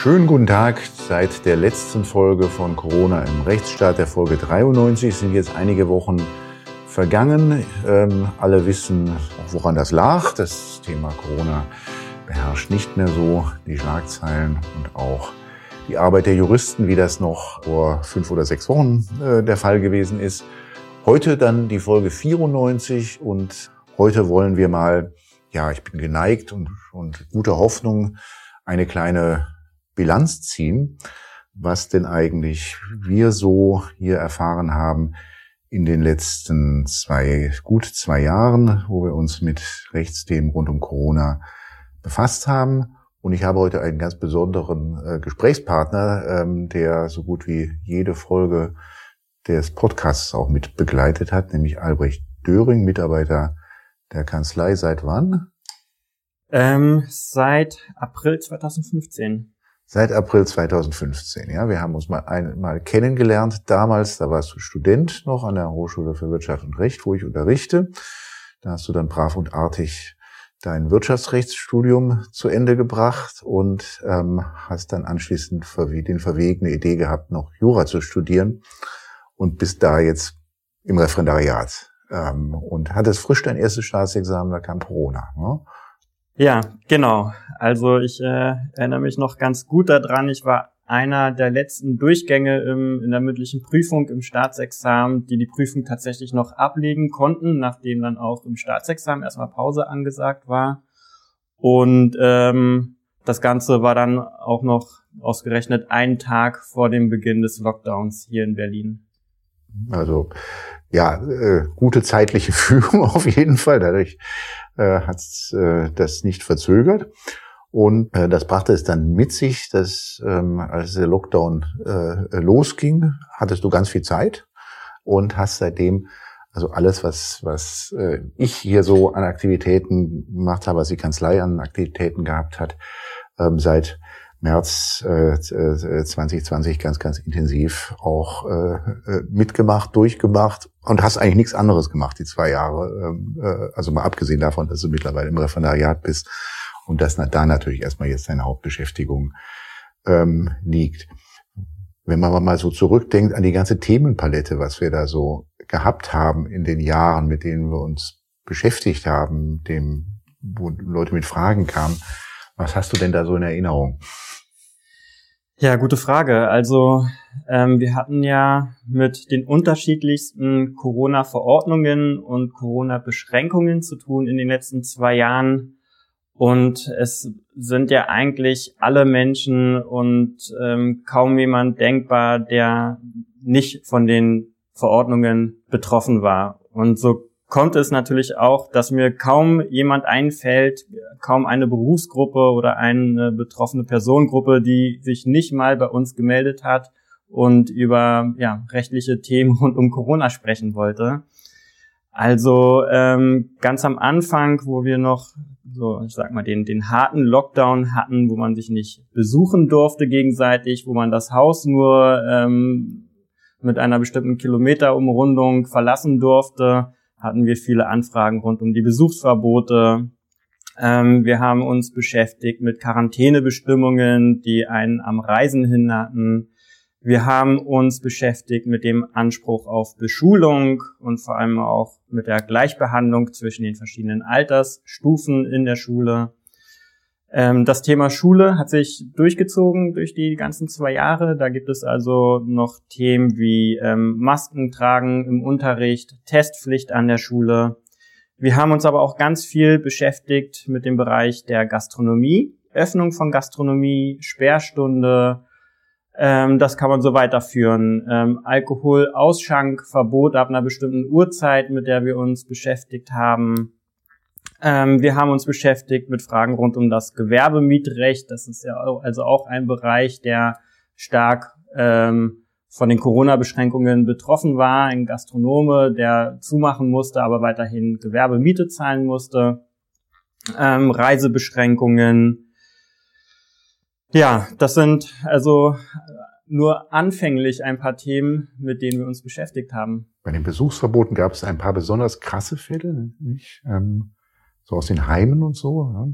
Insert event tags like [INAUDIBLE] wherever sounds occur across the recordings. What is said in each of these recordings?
Schönen guten Tag. Seit der letzten Folge von Corona im Rechtsstaat, der Folge 93, sind jetzt einige Wochen vergangen. Ähm, alle wissen, woran das lag. Das Thema Corona beherrscht nicht mehr so die Schlagzeilen und auch die Arbeit der Juristen, wie das noch vor fünf oder sechs Wochen äh, der Fall gewesen ist. Heute dann die Folge 94 und heute wollen wir mal, ja, ich bin geneigt und, und guter Hoffnung, eine kleine Bilanz ziehen, was denn eigentlich wir so hier erfahren haben in den letzten zwei, gut zwei Jahren, wo wir uns mit Rechtsthemen rund um Corona befasst haben. Und ich habe heute einen ganz besonderen äh, Gesprächspartner, ähm, der so gut wie jede Folge des Podcasts auch mit begleitet hat, nämlich Albrecht Döring, Mitarbeiter der Kanzlei. Seit wann? Ähm, seit April 2015. Seit April 2015, ja. Wir haben uns mal einmal kennengelernt. Damals, da warst du Student noch an der Hochschule für Wirtschaft und Recht, wo ich unterrichte. Da hast du dann brav und artig dein Wirtschaftsrechtsstudium zu Ende gebracht und ähm, hast dann anschließend den verwegene Idee gehabt, noch Jura zu studieren und bist da jetzt im Referendariat ähm, und hattest frisch dein erstes Staatsexamen, da kam Corona. Ne? Ja, genau. Also ich äh, erinnere mich noch ganz gut daran. Ich war einer der letzten Durchgänge im, in der mündlichen Prüfung im Staatsexamen, die die Prüfung tatsächlich noch ablegen konnten, nachdem dann auch im Staatsexamen erstmal Pause angesagt war. Und ähm, das Ganze war dann auch noch ausgerechnet einen Tag vor dem Beginn des Lockdowns hier in Berlin. Also ja, äh, gute zeitliche [LAUGHS] Führung auf jeden Fall. Dadurch äh, hat äh, das nicht verzögert. Und äh, das brachte es dann mit sich, dass ähm, als der Lockdown äh, losging, hattest du ganz viel Zeit und hast seitdem also alles, was, was äh, ich hier so an Aktivitäten gemacht habe, was die Kanzlei an Aktivitäten gehabt hat, ähm, seit März äh, 2020 äh, ganz, ganz intensiv auch äh, äh, mitgemacht, durchgemacht und hast eigentlich nichts anderes gemacht, die zwei Jahre. Ähm, äh, also mal abgesehen davon, dass du mittlerweile im Referendariat bist und dass da natürlich erstmal jetzt deine Hauptbeschäftigung ähm, liegt. Wenn man mal so zurückdenkt an die ganze Themenpalette, was wir da so gehabt haben in den Jahren, mit denen wir uns beschäftigt haben, dem, wo Leute mit Fragen kamen, was hast du denn da so in Erinnerung? Ja, gute Frage. Also ähm, wir hatten ja mit den unterschiedlichsten Corona-Verordnungen und Corona-Beschränkungen zu tun in den letzten zwei Jahren. Und es sind ja eigentlich alle Menschen und ähm, kaum jemand denkbar, der nicht von den Verordnungen betroffen war. Und so kommt es natürlich auch, dass mir kaum jemand einfällt, kaum eine Berufsgruppe oder eine betroffene Personengruppe, die sich nicht mal bei uns gemeldet hat und über ja, rechtliche Themen rund um Corona sprechen wollte. Also ähm, ganz am Anfang, wo wir noch so, ich sag mal, den, den harten Lockdown hatten, wo man sich nicht besuchen durfte gegenseitig, wo man das Haus nur ähm, mit einer bestimmten Kilometerumrundung verlassen durfte, hatten wir viele Anfragen rund um die Besuchsverbote. Ähm, wir haben uns beschäftigt mit Quarantänebestimmungen, die einen am Reisen hinderten. Wir haben uns beschäftigt mit dem Anspruch auf Beschulung und vor allem auch mit der Gleichbehandlung zwischen den verschiedenen Altersstufen in der Schule. Ähm, das Thema Schule hat sich durchgezogen durch die ganzen zwei Jahre. Da gibt es also noch Themen wie ähm, Masken tragen im Unterricht, Testpflicht an der Schule. Wir haben uns aber auch ganz viel beschäftigt mit dem Bereich der Gastronomie, Öffnung von Gastronomie, Sperrstunde. Ähm, das kann man so weiterführen. Ähm, Alkoholausschank, Verbot ab einer bestimmten Uhrzeit, mit der wir uns beschäftigt haben. Ähm, wir haben uns beschäftigt mit Fragen rund um das Gewerbemietrecht. Das ist ja also auch ein Bereich, der stark ähm, von den Corona-Beschränkungen betroffen war. Ein Gastronome, der zumachen musste, aber weiterhin Gewerbemiete zahlen musste. Ähm, Reisebeschränkungen. Ja, das sind also nur anfänglich ein paar Themen, mit denen wir uns beschäftigt haben. Bei den Besuchsverboten gab es ein paar besonders krasse Fälle. Nicht? Ähm so aus den Heimen und so. Ja.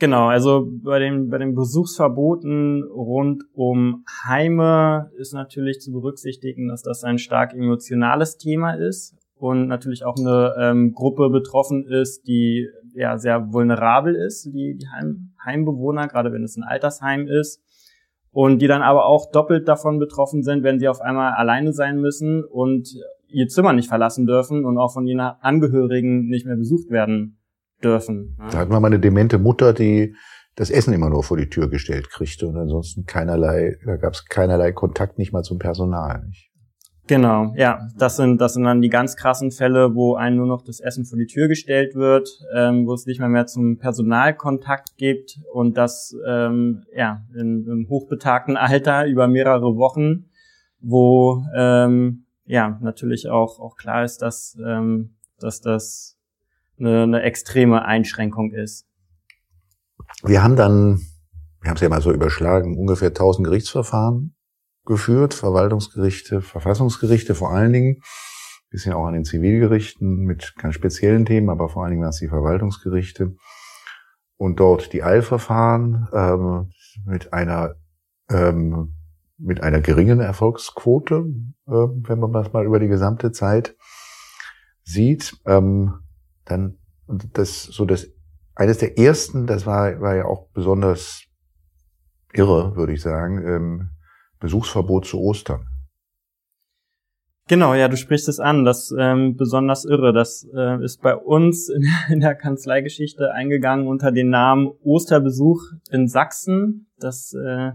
Genau, also bei den, bei den Besuchsverboten rund um Heime ist natürlich zu berücksichtigen, dass das ein stark emotionales Thema ist und natürlich auch eine ähm, Gruppe betroffen ist, die ja sehr vulnerabel ist, die, die Heim, Heimbewohner, gerade wenn es ein Altersheim ist. Und die dann aber auch doppelt davon betroffen sind, wenn sie auf einmal alleine sein müssen und ihr Zimmer nicht verlassen dürfen und auch von ihren Angehörigen nicht mehr besucht werden dürfen. Da hatten wir mal eine demente Mutter, die das Essen immer nur vor die Tür gestellt kriegte und ansonsten keinerlei, da gab es keinerlei Kontakt, nicht mal zum Personal. Nicht? Genau, ja, das sind das sind dann die ganz krassen Fälle, wo einem nur noch das Essen vor die Tür gestellt wird, ähm, wo es nicht mehr mehr zum Personalkontakt gibt und das ähm, ja in, im hochbetagten [LAUGHS] Alter über mehrere Wochen, wo ähm, ja natürlich auch auch klar ist, dass ähm, dass das eine, eine extreme Einschränkung ist. Wir haben dann, wir haben es ja mal so überschlagen, ungefähr 1000 Gerichtsverfahren geführt, Verwaltungsgerichte, Verfassungsgerichte vor allen Dingen, bisschen auch an den Zivilgerichten mit ganz speziellen Themen, aber vor allen Dingen waren es die Verwaltungsgerichte und dort die Eilverfahren ähm, mit einer ähm, mit einer geringen Erfolgsquote, äh, wenn man das mal über die gesamte Zeit sieht. Ähm, dann, das, so das, eines der ersten, das war, war ja auch besonders irre, würde ich sagen, ähm, Besuchsverbot zu Ostern. Genau, ja, du sprichst es an, das ähm, besonders irre. Das äh, ist bei uns in, [LAUGHS] in, der Kanzleigeschichte eingegangen unter dem Namen Osterbesuch in Sachsen. Das äh,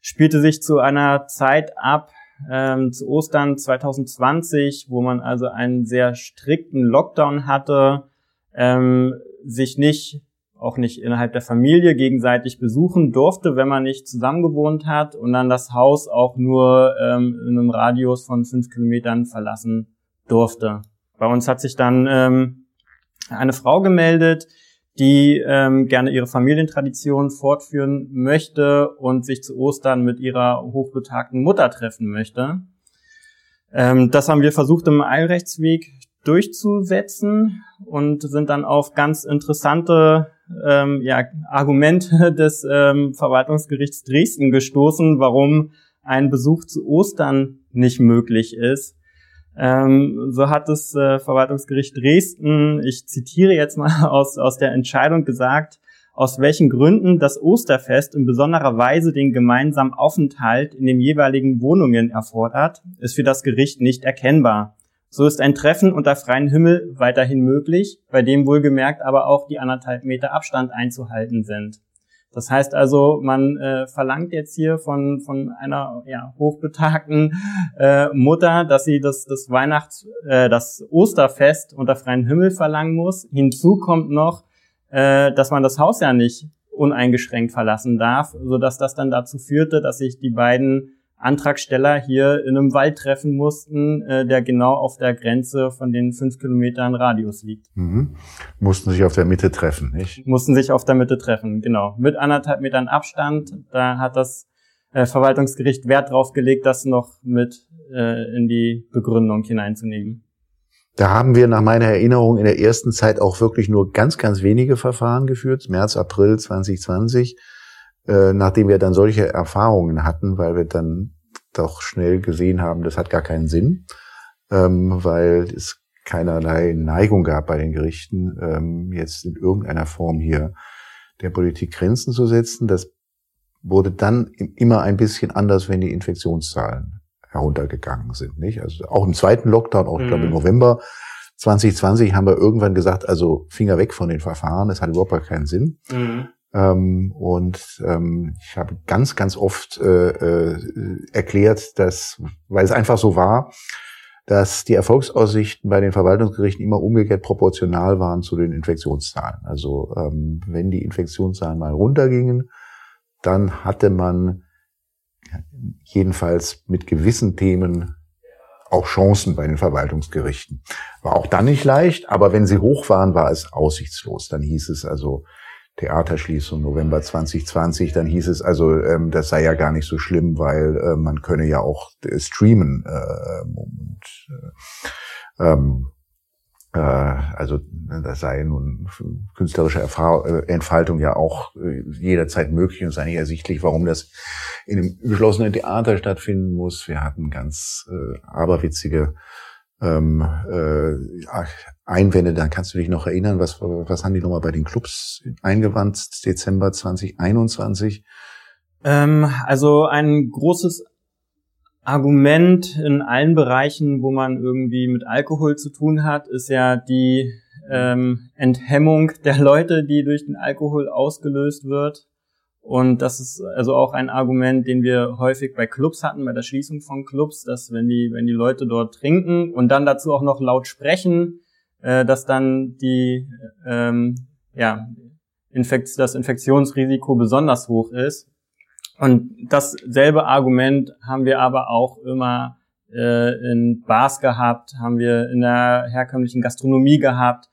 spielte sich zu einer Zeit ab, ähm, zu Ostern 2020, wo man also einen sehr strikten Lockdown hatte, ähm, sich nicht, auch nicht innerhalb der Familie gegenseitig besuchen durfte, wenn man nicht zusammengewohnt hat und dann das Haus auch nur ähm, in einem Radius von fünf Kilometern verlassen durfte. Bei uns hat sich dann ähm, eine Frau gemeldet, die ähm, gerne ihre Familientradition fortführen möchte und sich zu Ostern mit ihrer hochbetagten Mutter treffen möchte. Ähm, das haben wir versucht im Eilrechtsweg durchzusetzen und sind dann auf ganz interessante ähm, ja, Argumente [LAUGHS] des ähm, Verwaltungsgerichts Dresden gestoßen, warum ein Besuch zu Ostern nicht möglich ist. Ähm, so hat das äh, Verwaltungsgericht Dresden, ich zitiere jetzt mal [LAUGHS] aus, aus der Entscheidung gesagt, aus welchen Gründen das Osterfest in besonderer Weise den gemeinsamen Aufenthalt in den jeweiligen Wohnungen erfordert, ist für das Gericht nicht erkennbar. So ist ein Treffen unter freiem Himmel weiterhin möglich, bei dem wohlgemerkt aber auch die anderthalb Meter Abstand einzuhalten sind. Das heißt also, man äh, verlangt jetzt hier von, von einer ja, hochbetagten äh, Mutter, dass sie das, das Weihnachts-, äh, das Osterfest unter freiem Himmel verlangen muss. Hinzu kommt noch, äh, dass man das Haus ja nicht uneingeschränkt verlassen darf, so dass das dann dazu führte, dass sich die beiden Antragsteller hier in einem Wald treffen mussten, äh, der genau auf der Grenze von den fünf Kilometern Radius liegt. Mhm. Mussten sich auf der Mitte treffen, nicht? Mussten sich auf der Mitte treffen, genau. Mit anderthalb Metern Abstand. Da hat das äh, Verwaltungsgericht Wert drauf gelegt, das noch mit äh, in die Begründung hineinzunehmen. Da haben wir nach meiner Erinnerung in der ersten Zeit auch wirklich nur ganz, ganz wenige Verfahren geführt, März, April 2020 äh, nachdem wir dann solche Erfahrungen hatten, weil wir dann doch schnell gesehen haben, das hat gar keinen Sinn, ähm, weil es keinerlei Neigung gab bei den Gerichten, ähm, jetzt in irgendeiner Form hier der Politik Grenzen zu setzen. Das wurde dann immer ein bisschen anders, wenn die Infektionszahlen heruntergegangen sind. Nicht? Also auch im zweiten Lockdown, auch ich glaube im mhm. November 2020 haben wir irgendwann gesagt, also Finger weg von den Verfahren, das hat überhaupt keinen Sinn. Mhm. Ähm, und ähm, ich habe ganz, ganz oft äh, äh, erklärt, dass, weil es einfach so war, dass die Erfolgsaussichten bei den Verwaltungsgerichten immer umgekehrt proportional waren zu den Infektionszahlen. Also ähm, wenn die Infektionszahlen mal runtergingen, dann hatte man jedenfalls mit gewissen Themen auch Chancen bei den Verwaltungsgerichten. War auch dann nicht leicht, aber wenn sie hoch waren, war es aussichtslos. Dann hieß es also, Theaterschließung November 2020, dann hieß es also, ähm, das sei ja gar nicht so schlimm, weil äh, man könne ja auch äh, streamen. Äh, und, äh, ähm, äh, also das sei nun künstlerische Erfahrung, Entfaltung ja auch jederzeit möglich und sei nicht ersichtlich, warum das in einem geschlossenen Theater stattfinden muss. Wir hatten ganz äh, aberwitzige ähm, äh, Einwände, da kannst du dich noch erinnern, was, was haben die nochmal bei den Clubs eingewandt, Dezember 2021? Ähm, also ein großes Argument in allen Bereichen, wo man irgendwie mit Alkohol zu tun hat, ist ja die ähm, Enthemmung der Leute, die durch den Alkohol ausgelöst wird. Und das ist also auch ein Argument, den wir häufig bei Clubs hatten, bei der Schließung von Clubs, dass wenn die, wenn die Leute dort trinken und dann dazu auch noch laut sprechen, äh, dass dann die, ähm, ja, Infekt das Infektionsrisiko besonders hoch ist. Und dasselbe Argument haben wir aber auch immer äh, in Bars gehabt, haben wir in der herkömmlichen Gastronomie gehabt.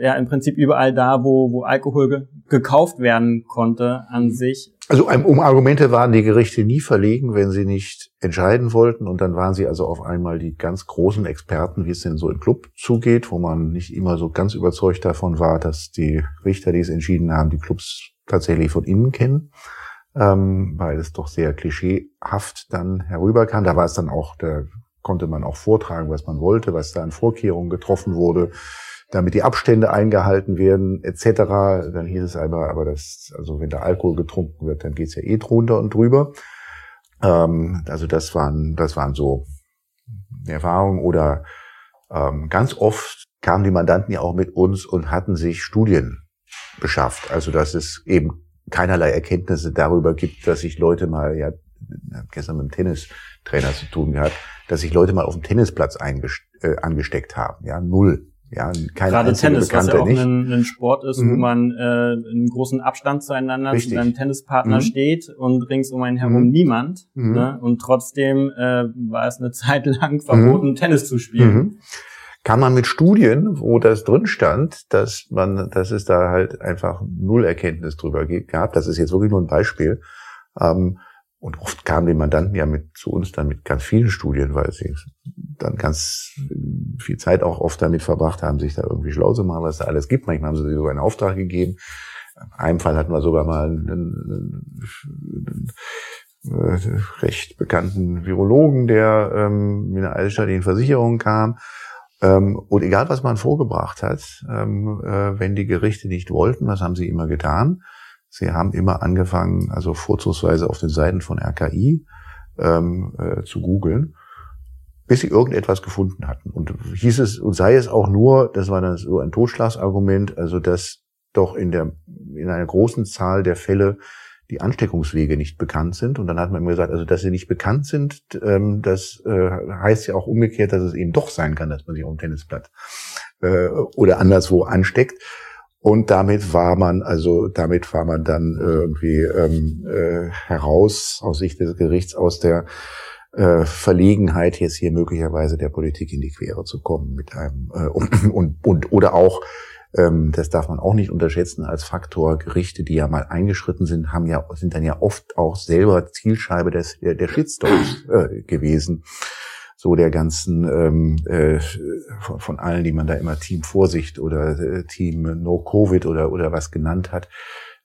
Ja, im Prinzip überall da, wo, wo Alkohol ge gekauft werden konnte an sich. Also um Argumente waren die Gerichte nie verlegen, wenn sie nicht entscheiden wollten. Und dann waren sie also auf einmal die ganz großen Experten, wie es denn so im Club zugeht, wo man nicht immer so ganz überzeugt davon war, dass die Richter, die es entschieden haben, die Clubs tatsächlich von innen kennen ähm, weil es doch sehr klischeehaft dann herüberkam. Da war es dann auch, da konnte man auch vortragen, was man wollte, was da an Vorkehrungen getroffen wurde, damit die Abstände eingehalten werden, etc. Dann hieß es aber, aber das, also wenn da Alkohol getrunken wird, dann geht's ja eh drunter und drüber. Ähm, also das waren, das waren so Erfahrungen oder ähm, ganz oft kamen die Mandanten ja auch mit uns und hatten sich Studien beschafft. Also dass es eben keinerlei Erkenntnisse darüber gibt, dass sich Leute mal, ja, gestern mit dem Tennistrainer zu tun gehabt, dass sich Leute mal auf dem Tennisplatz äh, angesteckt haben. Ja, null. Ja, keine Gerade Tennis, Bekannte was ja auch ein, ein, Sport ist, mhm. wo man äh, einen großen Abstand zueinander Richtig. zu seinem Tennispartner mhm. steht und rings um einen herum mhm. niemand. Mhm. Ne? Und trotzdem äh, war es eine [LAUGHS] Zeit lang verboten, mhm. Tennis zu spielen. Mhm kann man mit Studien, wo das drin stand, dass man, dass es da halt einfach null Erkenntnis drüber gab. Das ist jetzt wirklich nur ein Beispiel. Ähm, und oft kamen die Mandanten ja mit zu uns dann mit ganz vielen Studien, weil sie dann ganz viel Zeit auch oft damit verbracht haben, sich da irgendwie schlau zu machen, was da alles gibt. Manchmal haben sie sogar einen Auftrag gegeben. In einem Fall hatten wir sogar mal einen, einen, einen, einen recht bekannten Virologen, der ähm, mit einer altstaatlichen Versicherung kam ähm, und egal, was man vorgebracht hat, ähm, äh, wenn die Gerichte nicht wollten, was haben sie immer getan? Sie haben immer angefangen, also vorzugsweise auf den Seiten von RKI ähm, äh, zu googeln, bis sie irgendetwas gefunden hatten. Und hieß es, und sei es auch nur, das war dann so ein Totschlagsargument, also dass doch in der in einer großen Zahl der Fälle die Ansteckungswege nicht bekannt sind. Und dann hat man mir gesagt, also dass sie nicht bekannt sind, ähm, das äh, heißt ja auch umgekehrt, dass es eben doch sein kann, dass man sich auf dem Tennisplatz äh, oder anderswo ansteckt. Und damit war man, also damit war man dann irgendwie ähm, äh, heraus aus Sicht des Gerichts aus der äh, Verlegenheit, jetzt hier möglicherweise der Politik in die Quere zu kommen mit einem äh, und, [CLEARS THROAT] und, und oder auch ähm, das darf man auch nicht unterschätzen als Faktor. Gerichte, die ja mal eingeschritten sind, haben ja, sind dann ja oft auch selber Zielscheibe des, der, der Shitstorms [CLEARS THROAT] äh, gewesen. So der ganzen, ähm, äh, von, von allen, die man da immer Team Vorsicht oder äh, Team No Covid oder, oder was genannt hat.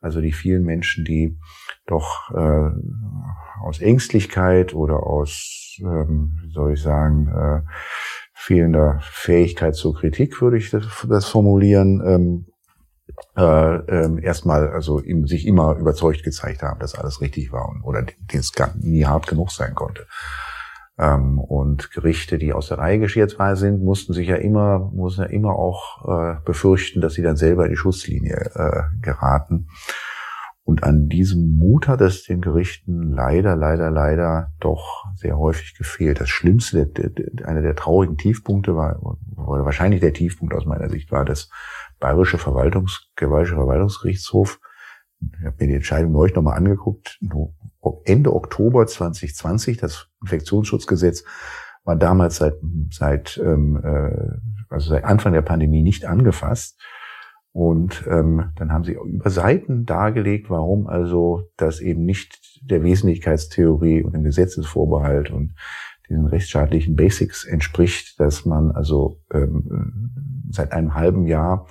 Also die vielen Menschen, die doch äh, aus Ängstlichkeit oder aus, ähm, wie soll ich sagen, äh, fehlender Fähigkeit zur Kritik, würde ich das, das formulieren, ähm, äh, äh, erstmal also ihm, sich immer überzeugt gezeigt haben, dass alles richtig war und, oder es nie hart genug sein konnte. Ähm, und Gerichte, die aus der Reihe geschert sind, mussten sich ja immer, mussten ja immer auch äh, befürchten, dass sie dann selber in die Schusslinie äh, geraten. Und an diesem Mut hat es den Gerichten leider, leider, leider doch sehr häufig gefehlt. Das Schlimmste, einer der traurigen Tiefpunkte war, oder wahrscheinlich der Tiefpunkt aus meiner Sicht war, das Bayerische Verwaltungs, Bayerische Verwaltungsgerichtshof, ich habe mir die Entscheidung neulich nochmal angeguckt, Ende Oktober 2020, das Infektionsschutzgesetz war damals seit, seit, ähm, äh, also seit Anfang der Pandemie nicht angefasst. Und ähm, dann haben sie über Seiten dargelegt, warum also das eben nicht der Wesentlichkeitstheorie und dem Gesetzesvorbehalt und diesen rechtsstaatlichen Basics entspricht, dass man also ähm, seit einem halben Jahr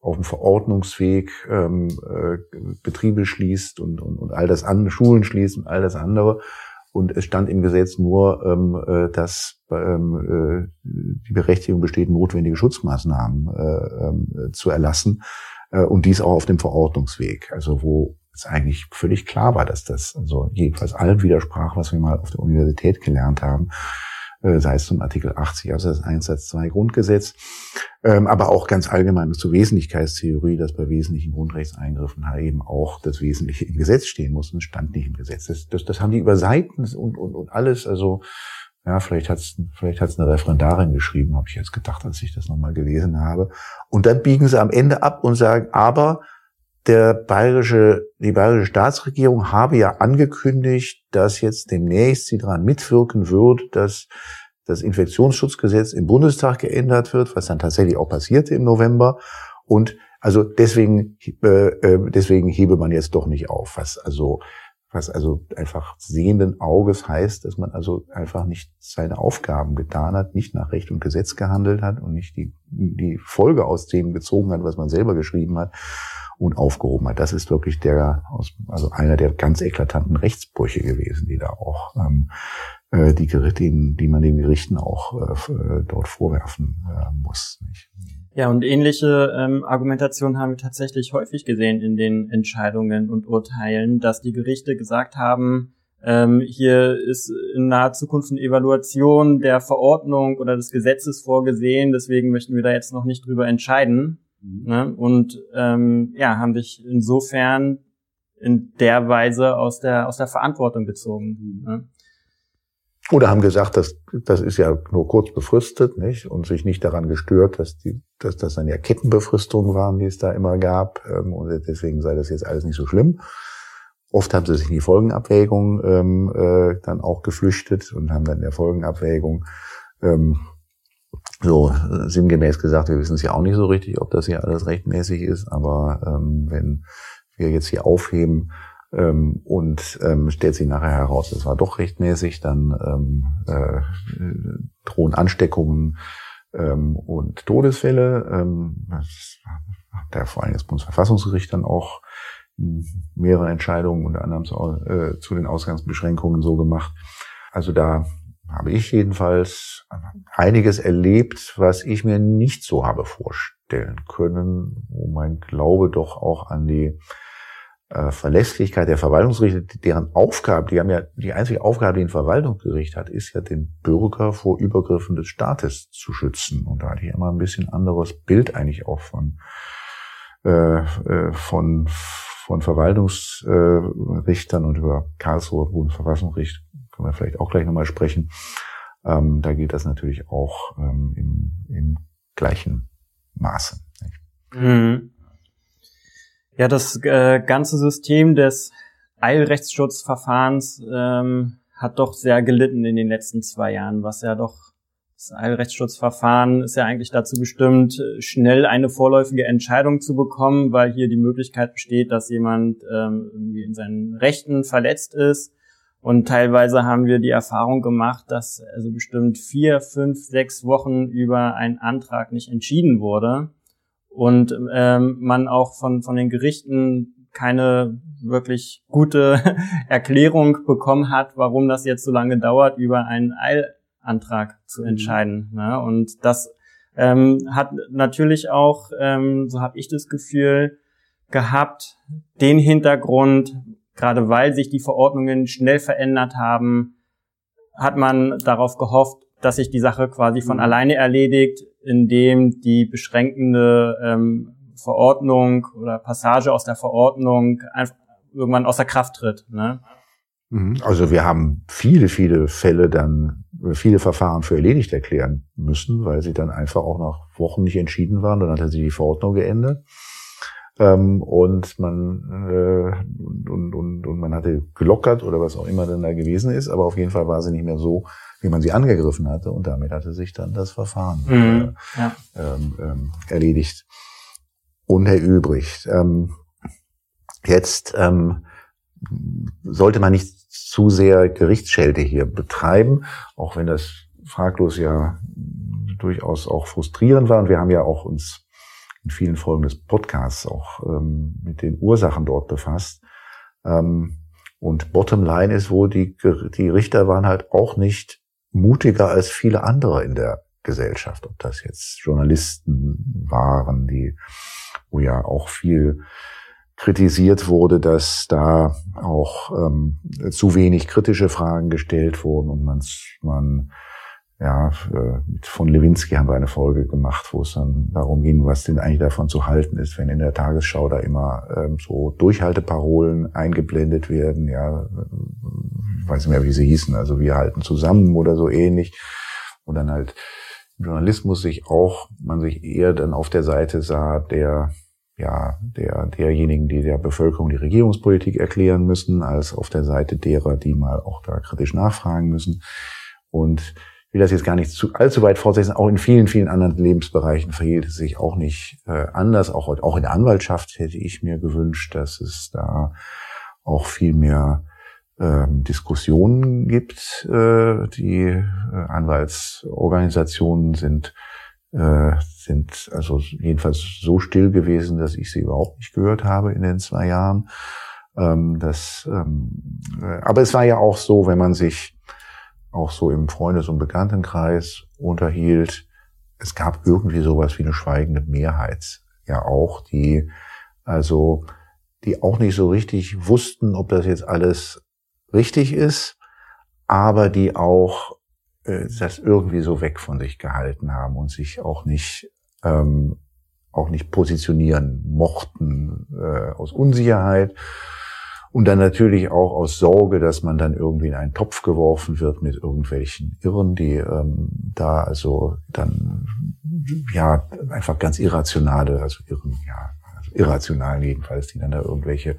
auf dem Verordnungsweg ähm, äh, Betriebe schließt und, und, und all das an, Schulen schließt und all das andere. Und es stand im Gesetz nur, ähm, äh, dass ähm, äh, die Berechtigung besteht, notwendige Schutzmaßnahmen äh, äh, zu erlassen. Äh, und dies auch auf dem Verordnungsweg. Also wo es eigentlich völlig klar war, dass das also jedenfalls allem widersprach, was wir mal auf der Universität gelernt haben sei es zum Artikel 80 Absatz 1 Satz 2 Grundgesetz, ähm, aber auch ganz allgemein zur Wesentlichkeitstheorie, dass bei wesentlichen Grundrechtseingriffen halt eben auch das Wesentliche im Gesetz stehen muss und es stand nicht im Gesetz. Das, das, das haben die über Seiten und, und, und alles, also ja, vielleicht hat's vielleicht hat's eine Referendarin geschrieben, habe ich jetzt gedacht, als ich das nochmal gelesen habe. Und dann biegen sie am Ende ab und sagen, aber der bayerische, die bayerische Staatsregierung habe ja angekündigt, dass jetzt demnächst sie daran mitwirken wird, dass das Infektionsschutzgesetz im Bundestag geändert wird, was dann tatsächlich auch passierte im November. Und also deswegen, äh, äh deswegen hebe man jetzt doch nicht auf, was also was also einfach sehenden Auges heißt, dass man also einfach nicht seine Aufgaben getan hat, nicht nach Recht und Gesetz gehandelt hat und nicht die, die Folge aus dem gezogen hat, was man selber geschrieben hat und aufgehoben hat. Das ist wirklich der, also einer der ganz eklatanten Rechtsbrüche gewesen, die da auch ähm, äh, die Gerichte, die man den Gerichten auch äh, dort vorwerfen äh, muss. Nicht? Ja, und ähnliche ähm, Argumentationen haben wir tatsächlich häufig gesehen in den Entscheidungen und Urteilen, dass die Gerichte gesagt haben, ähm, hier ist in naher Zukunft eine Evaluation der Verordnung oder des Gesetzes vorgesehen, deswegen möchten wir da jetzt noch nicht drüber entscheiden. Mhm. Ne? Und ähm, ja, haben dich insofern in der Weise aus der aus der Verantwortung gezogen. Ne? Oder haben gesagt, dass das ist ja nur kurz befristet, nicht? Und sich nicht daran gestört, dass die, dass das dann ja Kettenbefristungen waren, die es da immer gab. Ähm, und deswegen sei das jetzt alles nicht so schlimm. Oft haben sie sich in die Folgenabwägung ähm, äh, dann auch geflüchtet und haben dann in der Folgenabwägung ähm, so sinngemäß gesagt, wir wissen es ja auch nicht so richtig, ob das hier alles rechtmäßig ist, aber ähm, wenn wir jetzt hier aufheben ähm, und ähm, stellt sich nachher heraus, es war doch rechtmäßig, dann ähm, äh, drohen Ansteckungen ähm, und Todesfälle. Ähm, das hat ja vor allem das Bundesverfassungsgericht dann auch mehrere Entscheidungen unter anderem zu, äh, zu den Ausgangsbeschränkungen so gemacht. Also da habe ich jedenfalls einiges erlebt, was ich mir nicht so habe vorstellen können, wo mein Glaube doch auch an die äh, Verlässlichkeit der Verwaltungsgerichte, deren Aufgabe, die haben ja die einzige Aufgabe, die ein Verwaltungsgericht hat, ist ja den Bürger vor Übergriffen des Staates zu schützen. Und da hatte ich immer ein bisschen anderes Bild eigentlich auch von äh, äh von von Verwaltungsrichtern und über Karlsruher Bundesverfassungsgericht können wir vielleicht auch gleich nochmal sprechen. Ähm, da gilt das natürlich auch ähm, im, im gleichen Maße. Mhm. Ja, das äh, ganze System des Eilrechtsschutzverfahrens ähm, hat doch sehr gelitten in den letzten zwei Jahren, was ja doch das Eilrechtsschutzverfahren ist ja eigentlich dazu bestimmt, schnell eine vorläufige Entscheidung zu bekommen, weil hier die Möglichkeit besteht, dass jemand ähm, irgendwie in seinen Rechten verletzt ist. Und teilweise haben wir die Erfahrung gemacht, dass also bestimmt vier, fünf, sechs Wochen über einen Antrag nicht entschieden wurde und ähm, man auch von, von den Gerichten keine wirklich gute [LAUGHS] Erklärung bekommen hat, warum das jetzt so lange dauert, über einen Eilantrag zu mhm. entscheiden. Mhm. Ne? Und das ähm, hat natürlich auch, ähm, so habe ich das Gefühl, gehabt, den Hintergrund, gerade weil sich die Verordnungen schnell verändert haben, hat man darauf gehofft, dass sich die Sache quasi von mhm. alleine erledigt, indem die beschränkende ähm, Verordnung oder Passage aus der Verordnung einfach irgendwann außer Kraft tritt. Ne? Mhm. Also wir haben viele, viele Fälle dann, viele Verfahren für erledigt erklären müssen, weil sie dann einfach auch nach Wochen nicht entschieden waren. Dann hat sich die Verordnung geändert. Ähm, und man äh, und, und, und man hatte gelockert oder was auch immer denn da gewesen ist, aber auf jeden Fall war sie nicht mehr so, wie man sie angegriffen hatte und damit hatte sich dann das Verfahren mhm, äh, ja. ähm, ähm, erledigt und erübrigt. Ähm, jetzt ähm, sollte man nicht zu sehr Gerichtsschelte hier betreiben, auch wenn das fraglos ja durchaus auch frustrierend war. Und wir haben ja auch uns in vielen Folgen des Podcasts auch ähm, mit den Ursachen dort befasst. Ähm, und bottom line ist wohl, die, die Richter waren halt auch nicht mutiger als viele andere in der Gesellschaft. Ob das jetzt Journalisten waren, die, wo ja auch viel kritisiert wurde, dass da auch ähm, zu wenig kritische Fragen gestellt wurden und man, man ja, äh, von Lewinsky haben wir eine Folge gemacht, wo es dann darum ging, was denn eigentlich davon zu halten ist, wenn in der Tagesschau da immer ähm, so Durchhalteparolen eingeblendet werden, ja, ich weiß nicht mehr, wie sie hießen, also wir halten zusammen oder so ähnlich. Und dann halt im Journalismus sich auch, man sich eher dann auf der Seite sah, der ja, der, derjenigen, die der Bevölkerung die Regierungspolitik erklären müssen, als auf der Seite derer, die mal auch da kritisch nachfragen müssen. Und will das jetzt gar nicht zu, allzu weit fortsetzen. Auch in vielen, vielen anderen Lebensbereichen verhielt es sich auch nicht äh, anders. Auch, auch in der Anwaltschaft hätte ich mir gewünscht, dass es da auch viel mehr ähm, Diskussionen gibt. Äh, die äh, Anwaltsorganisationen sind äh, sind also jedenfalls so still gewesen, dass ich sie überhaupt nicht gehört habe in den zwei Jahren. Ähm, das, ähm, äh, aber es war ja auch so, wenn man sich auch so im Freundes- und Bekanntenkreis unterhielt, es gab irgendwie sowas wie eine schweigende Mehrheit, ja auch, die also die auch nicht so richtig wussten, ob das jetzt alles richtig ist, aber die auch äh, das irgendwie so weg von sich gehalten haben und sich auch nicht ähm, auch nicht positionieren mochten äh, aus Unsicherheit und dann natürlich auch aus Sorge, dass man dann irgendwie in einen Topf geworfen wird mit irgendwelchen Irren, die ähm, da also dann ja einfach ganz irrationale, also Irren, ja, also irrational jedenfalls, die dann da irgendwelche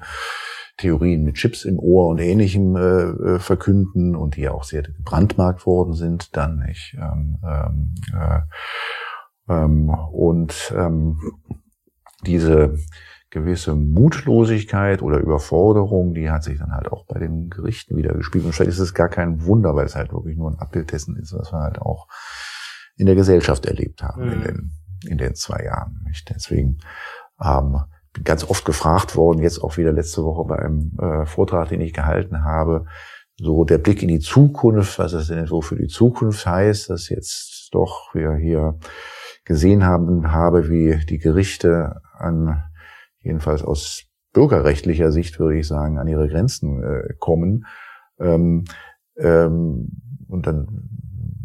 Theorien mit Chips im Ohr und ähnlichem äh, äh verkünden und die ja auch sehr gebrandmarkt worden sind, dann nicht. Ähm, ähm, äh, ähm, und ähm, diese gewisse Mutlosigkeit oder Überforderung, die hat sich dann halt auch bei den Gerichten wieder gespielt. Und vielleicht ist es gar kein Wunder, weil es halt wirklich nur ein Abbild dessen ist, was wir halt auch in der Gesellschaft erlebt haben mhm. in, den, in den zwei Jahren. Nicht? Deswegen ähm, bin ganz oft gefragt worden, jetzt auch wieder letzte Woche bei einem äh, Vortrag, den ich gehalten habe, so der Blick in die Zukunft, was es denn so für die Zukunft heißt, dass jetzt doch wir hier gesehen haben, habe, wie die Gerichte an jedenfalls aus bürgerrechtlicher Sicht würde ich sagen, an ihre Grenzen äh, kommen. Ähm, ähm, und dann,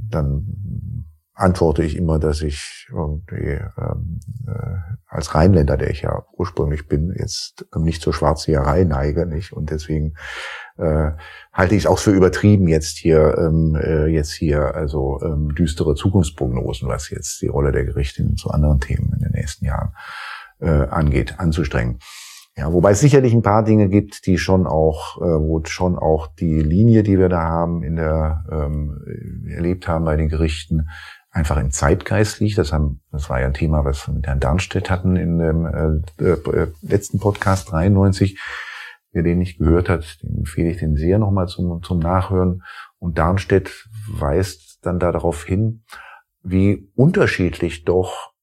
dann antworte ich immer, dass ich irgendwie ähm, äh, als Rheinländer, der ich ja ursprünglich bin, jetzt nicht zur Schwarzseherei neige, nicht? Und deswegen äh, halte ich es auch für übertrieben, jetzt hier, ähm, äh, jetzt hier also ähm, düstere Zukunftsprognosen, was jetzt die Rolle der Gerichte zu anderen Themen in den nächsten Jahren äh, angeht, anzustrengen. Ja, wobei es sicherlich ein paar Dinge gibt, die schon auch, äh, wo schon auch die Linie, die wir da haben, in der ähm, erlebt haben bei den Gerichten, einfach im Zeitgeist liegt. Das, haben, das war ja ein Thema, was wir mit Herrn Darnstedt hatten in dem äh, äh, letzten Podcast 93. Wer den nicht gehört hat, dem empfehle ich den sehr nochmal zum, zum Nachhören. Und Darnstedt weist dann da darauf hin, wie unterschiedlich doch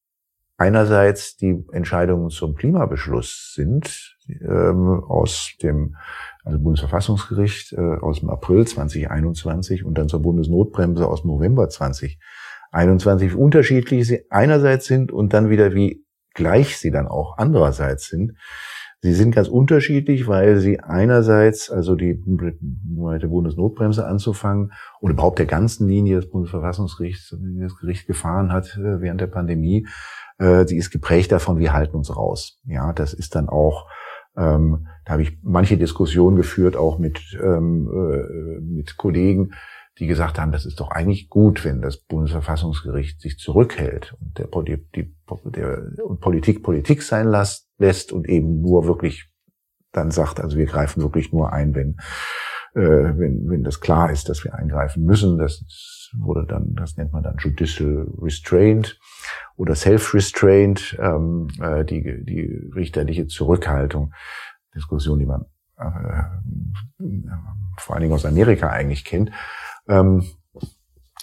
einerseits die Entscheidungen zum Klimabeschluss sind ähm, aus dem also Bundesverfassungsgericht äh, aus dem April 2021 und dann zur Bundesnotbremse aus November 2021, wie unterschiedlich sie einerseits sind und dann wieder wie gleich sie dann auch andererseits sind. Sie sind ganz unterschiedlich, weil sie einerseits, also die mit der Bundesnotbremse anzufangen und überhaupt der ganzen Linie des Bundesverfassungsgerichts, das Gericht gefahren hat äh, während der Pandemie, äh, sie ist geprägt davon, wir halten uns raus. Ja, das ist dann auch, ähm, da habe ich manche Diskussionen geführt, auch mit, ähm, äh, mit Kollegen, die gesagt haben, das ist doch eigentlich gut, wenn das Bundesverfassungsgericht sich zurückhält und der, die, die, der und Politik Politik sein lässt, und eben nur wirklich dann sagt, also wir greifen wirklich nur ein, wenn, äh, wenn, wenn das klar ist, dass wir eingreifen müssen. Das wurde dann, das nennt man dann Judicial Restraint oder Self-Restraint, ähm, äh, die, die richterliche Zurückhaltung. Diskussion, die man äh, vor allen Dingen aus Amerika eigentlich kennt. Ähm,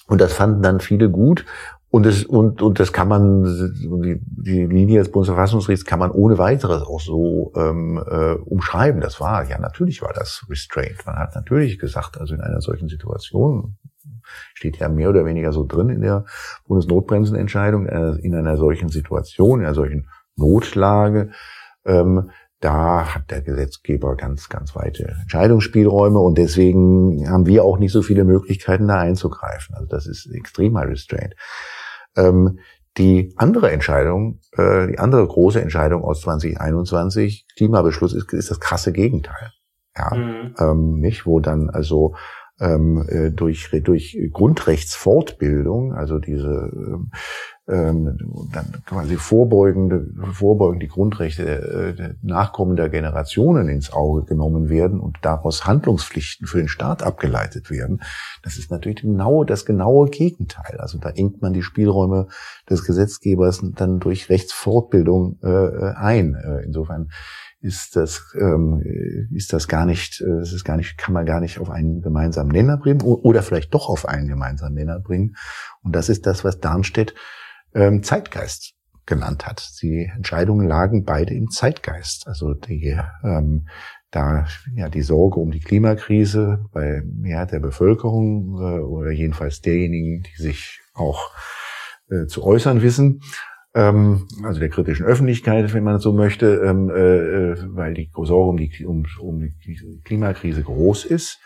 und das fanden dann viele gut. Und das, und, und das kann man, die, die Linie des Bundesverfassungsgerichts kann man ohne weiteres auch so ähm, äh, umschreiben. Das war, ja, natürlich war das restraint. Man hat natürlich gesagt, also in einer solchen Situation, steht ja mehr oder weniger so drin in der Bundesnotbremsenentscheidung, äh, in einer solchen Situation, in einer solchen Notlage, ähm, da hat der Gesetzgeber ganz, ganz weite Entscheidungsspielräume und deswegen haben wir auch nicht so viele Möglichkeiten, da einzugreifen. Also das ist extrem high restraint. Ähm, die andere Entscheidung, äh, die andere große Entscheidung aus 2021, Klimabeschluss, ist, ist das krasse Gegenteil. Ja, mhm. ähm, nicht, wo dann also ähm, äh, durch, durch Grundrechtsfortbildung, also diese ähm, dann quasi vorbeugende, vorbeugend die Grundrechte äh, der nachkommender Generationen ins Auge genommen werden und daraus Handlungspflichten für den Staat abgeleitet werden. Das ist natürlich genau das genaue Gegenteil. Also da engt man die Spielräume des Gesetzgebers dann durch Rechtsfortbildung äh, ein. Äh, insofern ist das ähm, ist das gar nicht äh, das ist gar nicht kann man gar nicht auf einen gemeinsamen Nenner bringen oder vielleicht doch auf einen gemeinsamen Nenner bringen und das ist das was Darmstedt ähm, Zeitgeist genannt hat. Die Entscheidungen lagen beide im Zeitgeist. Also die, ähm, da ja die Sorge um die Klimakrise bei Mehrheit der Bevölkerung äh, oder jedenfalls derjenigen, die sich auch äh, zu äußern wissen, ähm, also der kritischen Öffentlichkeit, wenn man so möchte, ähm, äh, äh weil die Sorge um die, um, um die Klimakrise groß ist,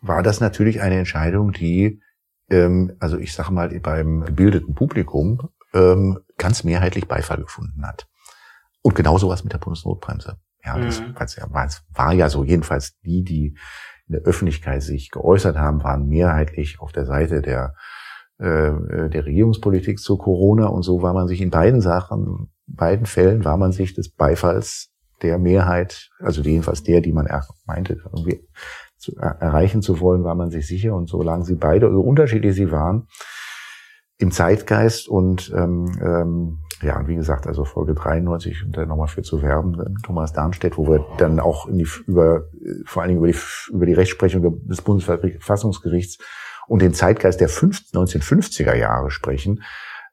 war das natürlich eine Entscheidung, die ähm, also ich sage mal beim gebildeten Publikum ähm, ganz mehrheitlich Beifall gefunden hat. Und genauso was mit der Bundesnotbremse. Ja, das mhm. war, war ja so. Jedenfalls die, die in der Öffentlichkeit sich geäußert haben, waren mehrheitlich auf der Seite der, äh, der Regierungspolitik zu Corona. Und so war man sich in beiden Sachen, beiden Fällen war man sich des Beifalls der Mehrheit, also jedenfalls der, die man meinte, irgendwie zu, erreichen zu wollen, war man sich sicher. Und so lagen sie beide, so unterschiedlich sie waren, im Zeitgeist und ähm, ähm, ja, wie gesagt, also Folge 93, und da nochmal für zu werben, äh, Thomas Darnstedt, wo wir dann auch in die, über, vor allen Dingen über die, über die Rechtsprechung des Bundesverfassungsgerichts und den Zeitgeist der 50, 1950er Jahre sprechen,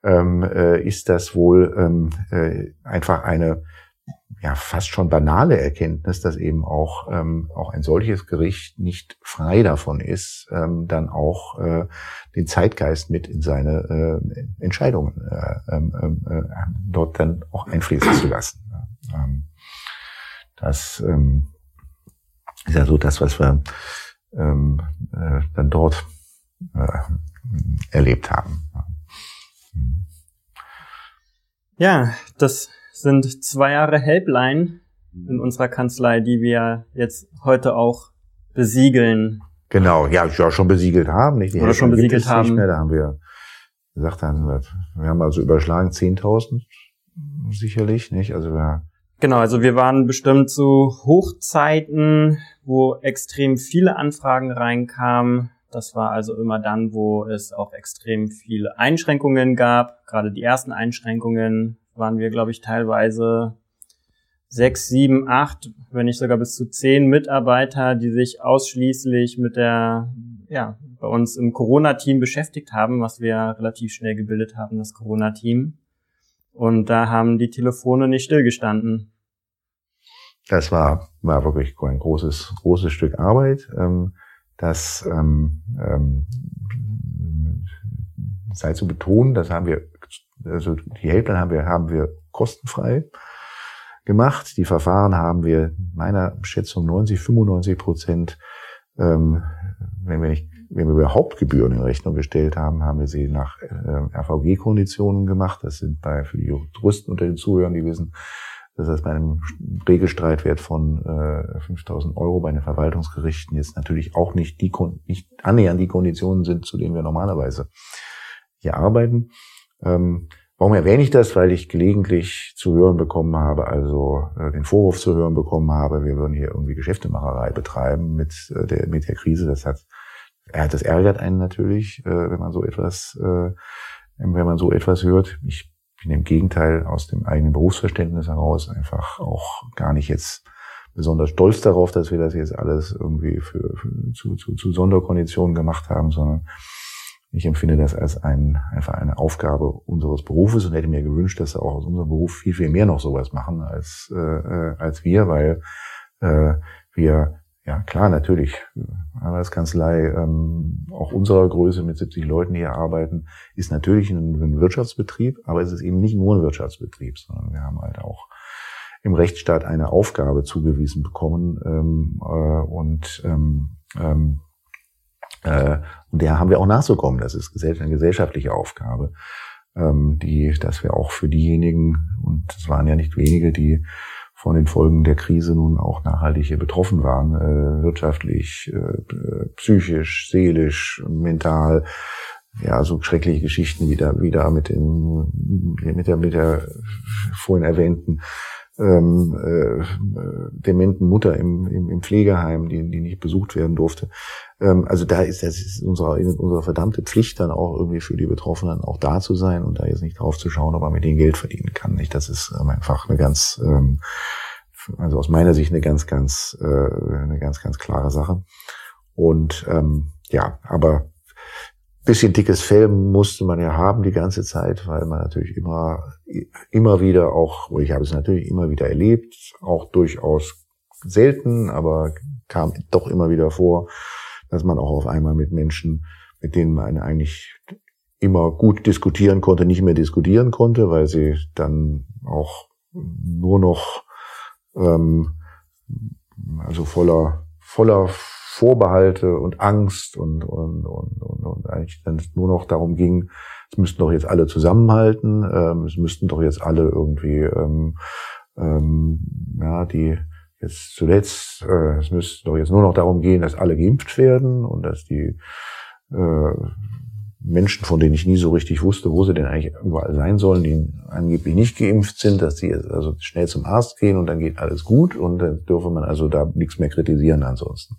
ähm, äh, ist das wohl ähm, äh, einfach eine ja fast schon banale Erkenntnis, dass eben auch ähm, auch ein solches Gericht nicht frei davon ist, ähm, dann auch äh, den Zeitgeist mit in seine äh, Entscheidungen äh, ähm, äh, dort dann auch einfließen zu lassen. Ähm, das ähm, ist ja so das, was wir ähm, äh, dann dort äh, erlebt haben. Ja, das sind zwei Jahre Helpline in unserer Kanzlei, die wir jetzt heute auch besiegeln. Genau, ja, ja schon besiegelt haben, nicht? Die Oder schon besiegelt haben. Nicht mehr, da haben wir gesagt, wir haben also überschlagen 10.000 sicherlich, nicht? Also wir Genau, also wir waren bestimmt zu Hochzeiten, wo extrem viele Anfragen reinkamen. Das war also immer dann, wo es auch extrem viele Einschränkungen gab. Gerade die ersten Einschränkungen waren wir, glaube ich, teilweise sechs, sieben, acht, wenn nicht sogar bis zu zehn Mitarbeiter, die sich ausschließlich mit der, ja, bei uns im Corona-Team beschäftigt haben, was wir relativ schnell gebildet haben, das Corona-Team. Und da haben die Telefone nicht stillgestanden. Das war, war wirklich ein großes, großes Stück Arbeit. Ähm, das ähm, ähm, sei zu betonen, das haben wir also die Helpline haben wir, haben wir kostenfrei gemacht. Die Verfahren haben wir meiner Schätzung 90, 95 Prozent, ähm, wenn wir nicht, wenn wir überhaupt Gebühren in Rechnung gestellt haben, haben wir sie nach äh, RVG-Konditionen gemacht. Das sind bei für die Juristen unter den Zuhörern, die wissen, dass das bei einem Regelstreitwert von äh, 5.000 Euro bei den Verwaltungsgerichten jetzt natürlich auch nicht die nicht annähernd die Konditionen sind, zu denen wir normalerweise hier arbeiten. Ähm, warum erwähne ich das? Weil ich gelegentlich zu hören bekommen habe, also äh, den Vorwurf zu hören bekommen habe, wir würden hier irgendwie Geschäftemacherei betreiben mit äh, der mit der Krise. Das hat, äh, das ärgert einen natürlich, äh, wenn man so etwas, äh, wenn man so etwas hört. Ich bin im Gegenteil aus dem eigenen Berufsverständnis heraus einfach auch gar nicht jetzt besonders stolz darauf, dass wir das jetzt alles irgendwie für, für zu, zu, zu Sonderkonditionen gemacht haben, sondern ich empfinde das als ein, einfach eine Aufgabe unseres Berufes und hätte mir gewünscht, dass auch aus unserem Beruf viel, viel mehr noch sowas machen als, äh, äh als wir, weil äh, wir ja, klar, natürlich. Anwaltskanzlei, ähm, auch unserer Größe mit 70 Leuten, die hier arbeiten, ist natürlich ein, ein, Wirtschaftsbetrieb, aber es ist eben nicht nur ein Wirtschaftsbetrieb, sondern wir haben halt auch im Rechtsstaat eine Aufgabe zugewiesen bekommen ähm, äh, und ähm, ähm, äh, und der haben wir auch nachzukommen. Das ist eine gesellschaftliche Aufgabe, ähm, die, dass wir auch für diejenigen und es waren ja nicht wenige, die von den Folgen der Krise nun auch nachhaltig hier betroffen waren, äh, wirtschaftlich, äh, psychisch, seelisch, mental. Ja, so schreckliche Geschichten wie da, wie da mit, den, mit, der, mit der vorhin erwähnten ähm, äh, dementen Mutter im, im, im Pflegeheim, die, die nicht besucht werden durfte. Ähm, also da ist das ist unsere, unsere verdammte Pflicht dann auch irgendwie für die Betroffenen auch da zu sein und da jetzt nicht drauf zu schauen, ob man mit denen Geld verdienen kann. Nicht, das ist ähm, einfach eine ganz, ähm, also aus meiner Sicht eine ganz, ganz, äh, eine ganz, ganz klare Sache. Und ähm, ja, aber bisschen dickes Fell musste man ja haben die ganze Zeit, weil man natürlich immer, immer wieder auch, ich habe es natürlich immer wieder erlebt, auch durchaus selten, aber kam doch immer wieder vor, dass man auch auf einmal mit Menschen, mit denen man eigentlich immer gut diskutieren konnte, nicht mehr diskutieren konnte, weil sie dann auch nur noch ähm, also voller voller Vorbehalte und Angst und, und, und, und, und eigentlich dann nur noch darum ging, es müssten doch jetzt alle zusammenhalten, ähm, es müssten doch jetzt alle irgendwie, ähm, ähm, ja, die jetzt zuletzt, äh, es müsste doch jetzt nur noch darum gehen, dass alle geimpft werden und dass die äh, Menschen, von denen ich nie so richtig wusste, wo sie denn eigentlich überall sein sollen, die angeblich nicht geimpft sind, dass sie also schnell zum Arzt gehen und dann geht alles gut und dann dürfe man also da nichts mehr kritisieren ansonsten.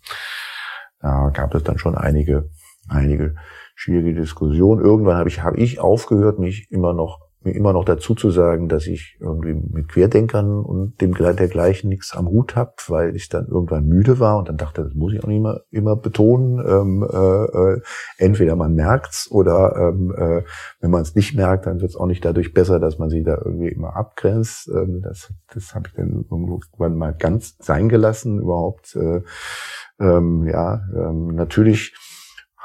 Da gab es dann schon einige, einige schwierige Diskussionen. Irgendwann habe ich, habe ich aufgehört, mich immer noch, mir immer noch dazu zu sagen, dass ich irgendwie mit Querdenkern und dem dergleichen nichts am Hut habe, weil ich dann irgendwann müde war und dann dachte, das muss ich auch nicht immer, immer betonen. Ähm, äh, äh, entweder man merkt's oder ähm, äh, wenn man es nicht merkt, dann wird es auch nicht dadurch besser, dass man sich da irgendwie immer abgrenzt. Ähm, das das habe ich dann irgendwann mal ganz sein gelassen, überhaupt äh, ähm, ja, ähm, natürlich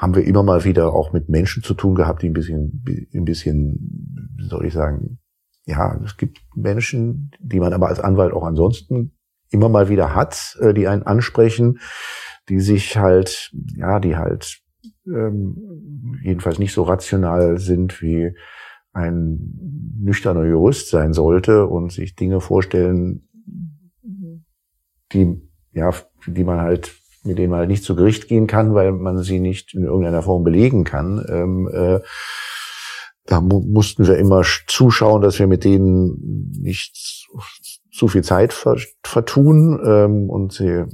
haben wir immer mal wieder auch mit Menschen zu tun gehabt, die ein bisschen, ein bisschen, wie soll ich sagen, ja, es gibt Menschen, die man aber als Anwalt auch ansonsten immer mal wieder hat, äh, die einen ansprechen, die sich halt, ja, die halt ähm, jedenfalls nicht so rational sind, wie ein nüchterner Jurist sein sollte und sich Dinge vorstellen, die, ja, die man halt mit denen man nicht zu Gericht gehen kann, weil man sie nicht in irgendeiner Form belegen kann. Ähm, äh, da mu mussten wir immer zuschauen, dass wir mit denen nicht zu viel Zeit ver vertun. Ähm, und sie,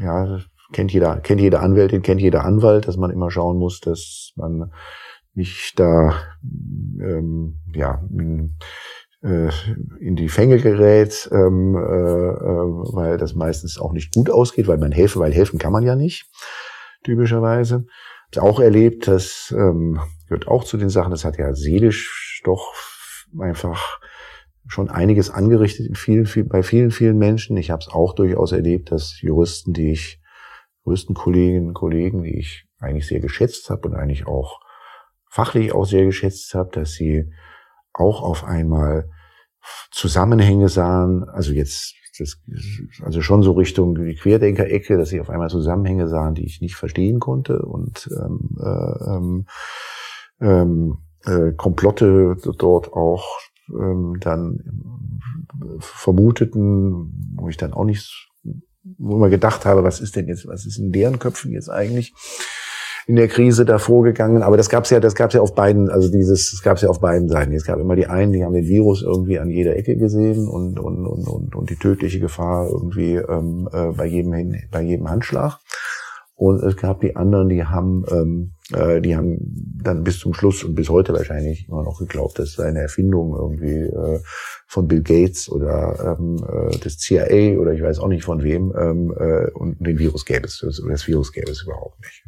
ja, kennt jeder, kennt jeder Anwältin, kennt jeder Anwalt, dass man immer schauen muss, dass man nicht da, ähm, ja, äh, in die Fänge gerät, ähm, äh, äh, weil das meistens auch nicht gut ausgeht, weil man helfen, weil helfen kann man ja nicht, typischerweise. Ich auch erlebt, das ähm, gehört auch zu den Sachen, das hat ja seelisch doch einfach schon einiges angerichtet in vielen, viel, bei vielen, vielen Menschen. Ich habe es auch durchaus erlebt, dass Juristen, die ich, Juristenkolleginnen und Kollegen, die ich eigentlich sehr geschätzt habe und eigentlich auch fachlich auch sehr geschätzt habe, dass sie auch auf einmal Zusammenhänge sahen, also jetzt das, also schon so Richtung die Querdenker-Ecke, dass sie auf einmal Zusammenhänge sahen, die ich nicht verstehen konnte und ähm, äh, ähm, ähm äh, Komplotte dort auch ähm, dann vermuteten, wo ich dann auch nicht, wo ich mir gedacht habe, was ist denn jetzt, was ist in deren Köpfen jetzt eigentlich? In der Krise da vorgegangen. Aber das gab's ja, das gab's ja auf beiden, also dieses, das gab's ja auf beiden Seiten. Es gab immer die einen, die haben den Virus irgendwie an jeder Ecke gesehen und und und und, und die tödliche Gefahr irgendwie ähm, äh, bei jedem bei jedem Handschlag. Und es gab die anderen, die haben, ähm, äh, die haben dann bis zum Schluss und bis heute wahrscheinlich immer noch geglaubt, dass eine Erfindung irgendwie äh, von Bill Gates oder ähm, äh, des CIA oder ich weiß auch nicht von wem ähm, äh, und den Virus gäbe es, das, das Virus gäbe es überhaupt nicht.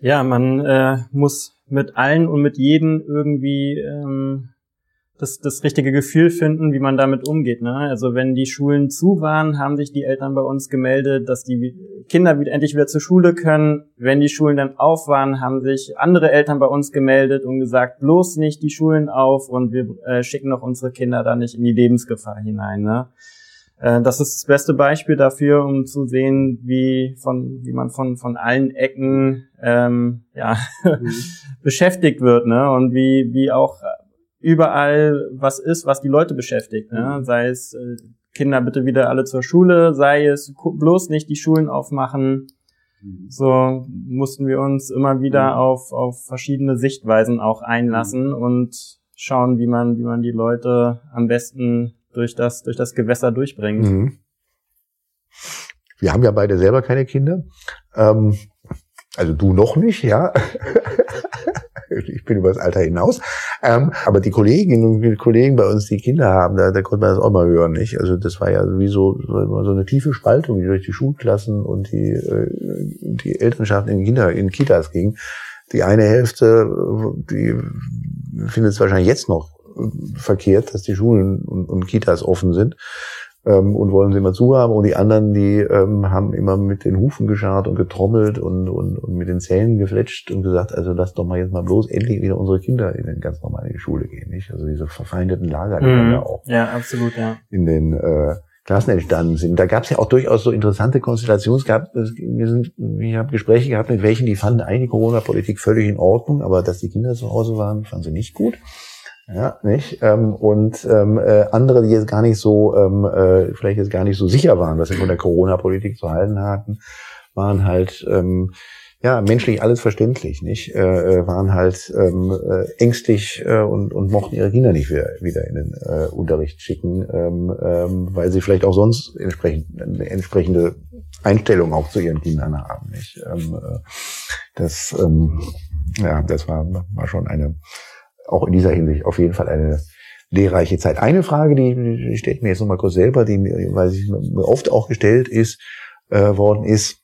Ja, man äh, muss mit allen und mit jedem irgendwie ähm, das, das richtige Gefühl finden, wie man damit umgeht. Ne? Also wenn die Schulen zu waren, haben sich die Eltern bei uns gemeldet, dass die Kinder wieder, endlich wieder zur Schule können. Wenn die Schulen dann auf waren, haben sich andere Eltern bei uns gemeldet und gesagt, bloß nicht die Schulen auf und wir äh, schicken noch unsere Kinder da nicht in die Lebensgefahr hinein. Ne? Äh, das ist das beste Beispiel dafür, um zu sehen, wie von wie man von von allen Ecken ähm, ja [LAUGHS] mhm. beschäftigt wird, ne? Und wie wie auch überall was ist, was die Leute beschäftigt. Ne? Mhm. Sei es äh, Kinder bitte wieder alle zur Schule, sei es bloß nicht die Schulen aufmachen. Mhm. So mussten wir uns immer wieder mhm. auf, auf verschiedene Sichtweisen auch einlassen und schauen, wie man, wie man die Leute am besten durch das, durch das Gewässer durchbringt. Mhm. Wir haben ja beide selber keine Kinder. Ähm, also du noch nicht, ja. [LAUGHS] ich bin über das Alter hinaus. Ähm, aber die Kolleginnen und Kollegen bei uns, die Kinder haben, da, da konnte man das auch mal hören, nicht? Also das war ja sowieso so eine tiefe Spaltung, die durch die Schulklassen und die, äh, die Elternschaften in, Kinder, in Kitas ging. Die eine Hälfte, die findet es wahrscheinlich jetzt noch verkehrt, dass die Schulen und, und Kitas offen sind ähm, und wollen sie immer zuhaben. Und die anderen, die ähm, haben immer mit den Hufen gescharrt und getrommelt und, und, und mit den Zähnen gefletscht und gesagt, also lass doch mal jetzt mal bloß endlich wieder unsere Kinder in den ganz normal in die Schule gehen. Nicht? Also diese verfeindeten Lager, die mhm. ja auch ja, absolut, ja. in den äh, Klassen entstanden sind. Da gab es ja auch durchaus so interessante Konstellationen. Es gab, wir sind, ich habe Gespräche gehabt mit welchen, die fanden eigentlich Corona-Politik völlig in Ordnung, aber dass die Kinder zu Hause waren, fanden sie nicht gut. Ja, nicht? Ähm, und ähm, äh, andere, die jetzt gar nicht so, ähm, äh, vielleicht jetzt gar nicht so sicher waren, was sie von der Corona-Politik zu halten hatten, waren halt ähm, ja menschlich alles verständlich, nicht? Äh, äh, waren halt ähm, äh, ängstlich äh, und, und mochten ihre Kinder nicht wieder, wieder in den äh, Unterricht schicken, ähm, ähm, weil sie vielleicht auch sonst entsprechend eine entsprechende Einstellung auch zu ihren Kindern haben, nicht? Ähm, äh, das ähm, ja, das war, war schon eine auch in dieser Hinsicht auf jeden Fall eine lehrreiche Zeit. Eine Frage, die, die stelle ich mir jetzt nochmal kurz selber, die mir, weil sie mir oft auch gestellt ist, äh, worden ist,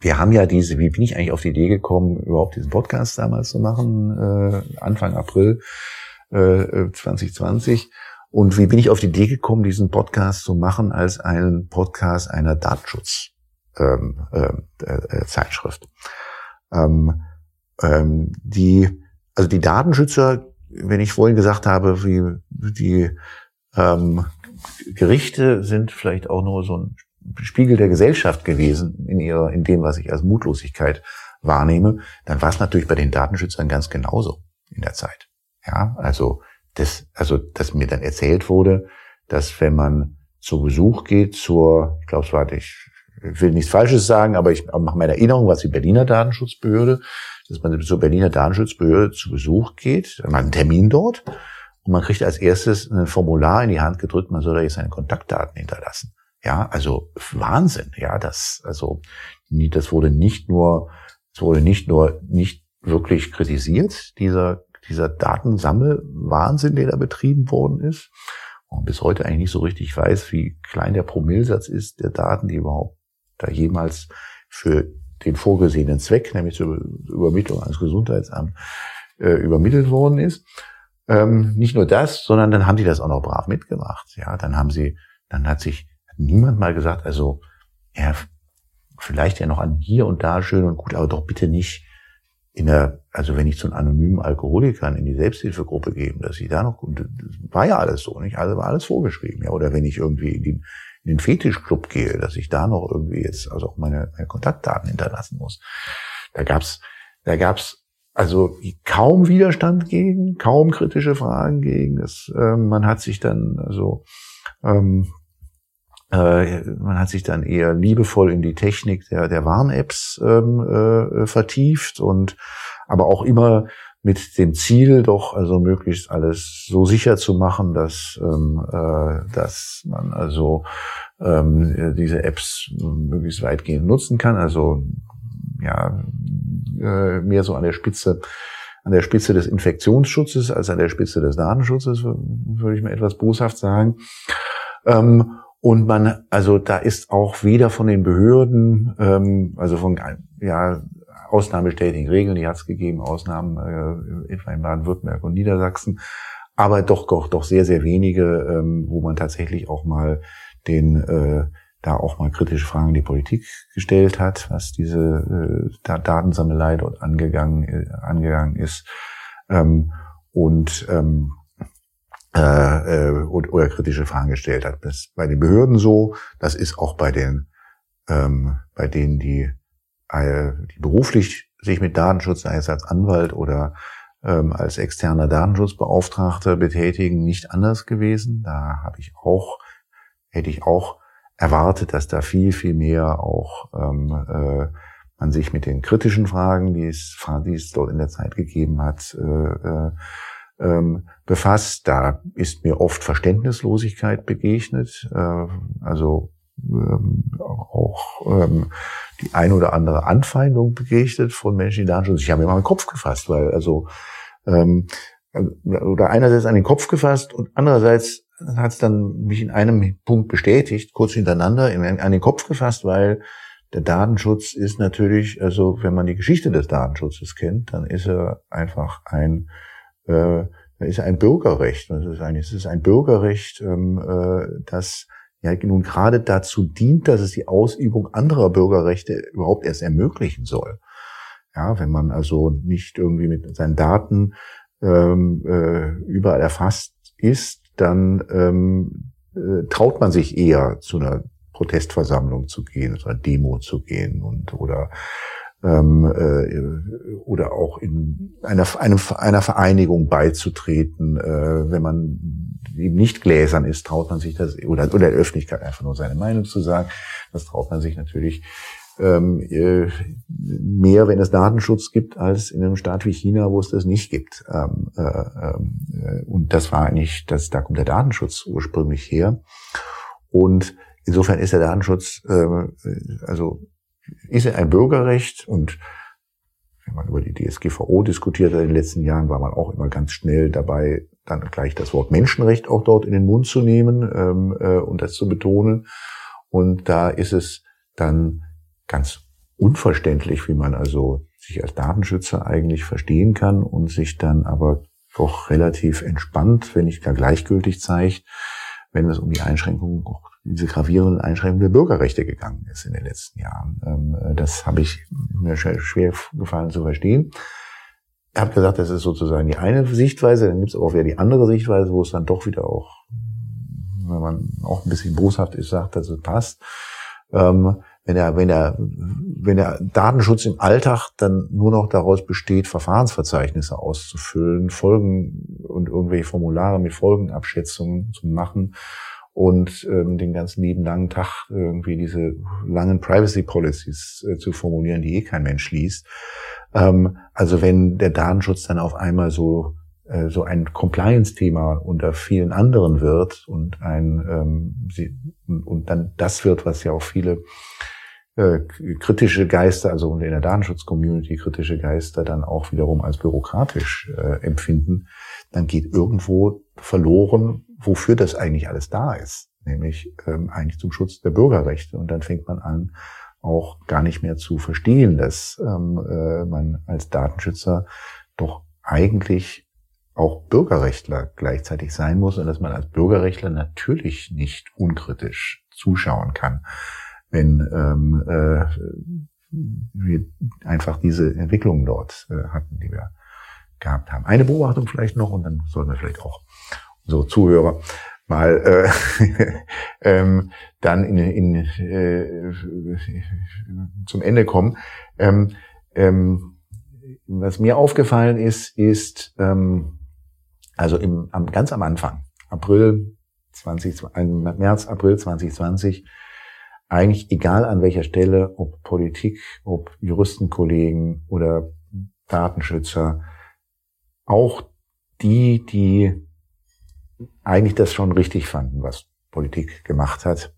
wir haben ja diese, wie bin ich eigentlich auf die Idee gekommen, überhaupt diesen Podcast damals zu machen, äh, Anfang April äh, 2020. Und wie bin ich auf die Idee gekommen, diesen Podcast zu machen als einen Podcast einer Datenschutz ähm, äh, äh. Ähm, ähm, die also die Datenschützer, wenn ich vorhin gesagt habe, wie die ähm, Gerichte sind vielleicht auch nur so ein Spiegel der Gesellschaft gewesen in ihrer, in dem, was ich als Mutlosigkeit wahrnehme, dann war es natürlich bei den Datenschützern ganz genauso in der Zeit. Ja, also das, also dass mir dann erzählt wurde, dass wenn man zu Besuch geht zur, ich glaube, es war ich will nichts Falsches sagen, aber ich mache meine Erinnerung, was die Berliner Datenschutzbehörde dass man zur Berliner Datenschutzbehörde zu Besuch geht, man hat einen Termin dort und man kriegt als erstes ein Formular in die Hand gedrückt, man soll da jetzt seine Kontaktdaten hinterlassen. Ja, also Wahnsinn. Ja, das, also, das wurde nicht nur, es wurde nicht nur nicht wirklich kritisiert, dieser, dieser Datensammelwahnsinn, der da betrieben worden ist. Und bis heute eigentlich nicht so richtig weiß, wie klein der Promillsatz ist der Daten, die überhaupt da jemals für den vorgesehenen Zweck, nämlich zur Übermittlung ans Gesundheitsamt, äh, übermittelt worden ist. Ähm, nicht nur das, sondern dann haben die das auch noch brav mitgemacht. Ja, dann haben sie, dann hat sich niemand mal gesagt, also ja, vielleicht ja noch an hier und da schön und gut, aber doch bitte nicht in der, also wenn ich zu einem anonymen Alkoholikern in die Selbsthilfegruppe geben, dass ich da noch, war ja alles so, nicht? Also war alles vorgeschrieben, ja. Oder wenn ich irgendwie in die in den Fetischclub gehe, dass ich da noch irgendwie jetzt also auch meine, meine Kontaktdaten hinterlassen muss. Da gab's, da gab's also kaum Widerstand gegen, kaum kritische Fragen gegen. Das, äh, man hat sich dann also ähm, äh, man hat sich dann eher liebevoll in die Technik der, der Warn-Apps ähm, äh, vertieft und aber auch immer mit dem Ziel, doch also möglichst alles so sicher zu machen, dass, ähm, äh, dass man also ähm, diese Apps möglichst weitgehend nutzen kann. Also ja äh, mehr so an der Spitze an der Spitze des Infektionsschutzes als an der Spitze des Datenschutzes, würde ich mal etwas boshaft sagen. Ähm, und man, also da ist auch weder von den Behörden, ähm, also von ja, ausnahmestätigen Regeln, die hat es gegeben, Ausnahmen äh, in Baden-Württemberg und Niedersachsen, aber doch, doch, doch sehr, sehr wenige, ähm, wo man tatsächlich auch mal den äh, da auch mal kritische Fragen an die Politik gestellt hat, was diese äh, Datensammelei dort angegangen, äh, angegangen ist. Ähm, und ähm, äh, äh, oder kritische Fragen gestellt hat. Das ist bei den Behörden so, das ist auch bei den ähm, bei denen, die beruflich sich mit Datenschutz, sei es als Anwalt oder ähm, als externer Datenschutzbeauftragter betätigen, nicht anders gewesen. Da habe ich auch, hätte ich auch erwartet, dass da viel, viel mehr auch ähm, äh, man sich mit den kritischen Fragen, die es, die es dort in der Zeit gegeben hat, äh, äh, ähm, befasst. Da ist mir oft Verständnislosigkeit begegnet. Äh, also ähm, auch ähm, die ein oder andere Anfeindung begegnet von Menschen, die Datenschutz. Ich habe mir mal den Kopf gefasst, weil also ähm, oder einerseits an den Kopf gefasst und andererseits hat es dann mich in einem Punkt bestätigt, kurz hintereinander, in, an den Kopf gefasst, weil der Datenschutz ist natürlich, also wenn man die Geschichte des Datenschutzes kennt, dann ist er einfach ein äh, ist ein Bürgerrecht. Das ist ein, es ist ein Bürgerrecht, ähm, äh, das ja nun gerade dazu dient, dass es die Ausübung anderer Bürgerrechte überhaupt erst ermöglichen soll. Ja, wenn man also nicht irgendwie mit seinen Daten ähm, äh, überall erfasst ist, dann ähm, äh, traut man sich eher zu einer Protestversammlung zu gehen, zu einer Demo zu gehen und oder ähm, äh, oder auch in einer, einem, einer Vereinigung beizutreten. Äh, wenn man eben nicht gläsern ist, traut man sich das, oder, oder der Öffentlichkeit einfach nur seine Meinung zu sagen, das traut man sich natürlich ähm, äh, mehr, wenn es Datenschutz gibt, als in einem Staat wie China, wo es das nicht gibt. Ähm, äh, äh, und das war eigentlich, das, da kommt der Datenschutz ursprünglich her. Und insofern ist der Datenschutz, äh, also ist ein Bürgerrecht und wenn man über die DSGVO diskutiert hat in den letzten Jahren, war man auch immer ganz schnell dabei, dann gleich das Wort Menschenrecht auch dort in den Mund zu nehmen ähm, äh, und das zu betonen. Und da ist es dann ganz unverständlich, wie man also sich als Datenschützer eigentlich verstehen kann und sich dann aber doch relativ entspannt, wenn nicht gar gleichgültig zeigt, wenn es um die Einschränkungen diese gravierenden Einschränkungen der Bürgerrechte gegangen ist in den letzten Jahren. Ähm, äh, das habe ich mir schwer gefallen zu verstehen. Ich habe gesagt, das ist sozusagen die eine Sichtweise, dann gibt es aber auch wieder die andere Sichtweise, wo es dann doch wieder auch, wenn man auch ein bisschen boshaft ist, sagt, dass es passt. Ähm, wenn der, wenn der, wenn der Datenschutz im Alltag dann nur noch daraus besteht, Verfahrensverzeichnisse auszufüllen, Folgen und irgendwelche Formulare mit Folgenabschätzungen zu machen, und ähm, den ganzen lieben langen Tag irgendwie diese langen Privacy Policies äh, zu formulieren, die eh kein Mensch liest. Ähm, also wenn der Datenschutz dann auf einmal so äh, so ein Compliance-Thema unter vielen anderen wird und ein ähm, sie, und dann das wird, was ja auch viele äh, kritische Geister, also in der Datenschutz-Community kritische Geister dann auch wiederum als bürokratisch äh, empfinden, dann geht irgendwo verloren, wofür das eigentlich alles da ist, nämlich ähm, eigentlich zum Schutz der Bürgerrechte. Und dann fängt man an, auch gar nicht mehr zu verstehen, dass ähm, äh, man als Datenschützer doch eigentlich auch Bürgerrechtler gleichzeitig sein muss und dass man als Bürgerrechtler natürlich nicht unkritisch zuschauen kann, wenn ähm, äh, wir einfach diese Entwicklungen dort äh, hatten, die wir gehabt haben. Eine Beobachtung vielleicht noch und dann sollten wir vielleicht auch so Zuhörer mal äh, [LAUGHS] ähm, dann in, in, äh, zum Ende kommen. Ähm, ähm, was mir aufgefallen ist, ist ähm, also im, am, ganz am Anfang, April 20, März, April 2020, eigentlich egal an welcher Stelle, ob Politik, ob Juristenkollegen oder Datenschützer, auch die, die eigentlich das schon richtig fanden, was Politik gemacht hat.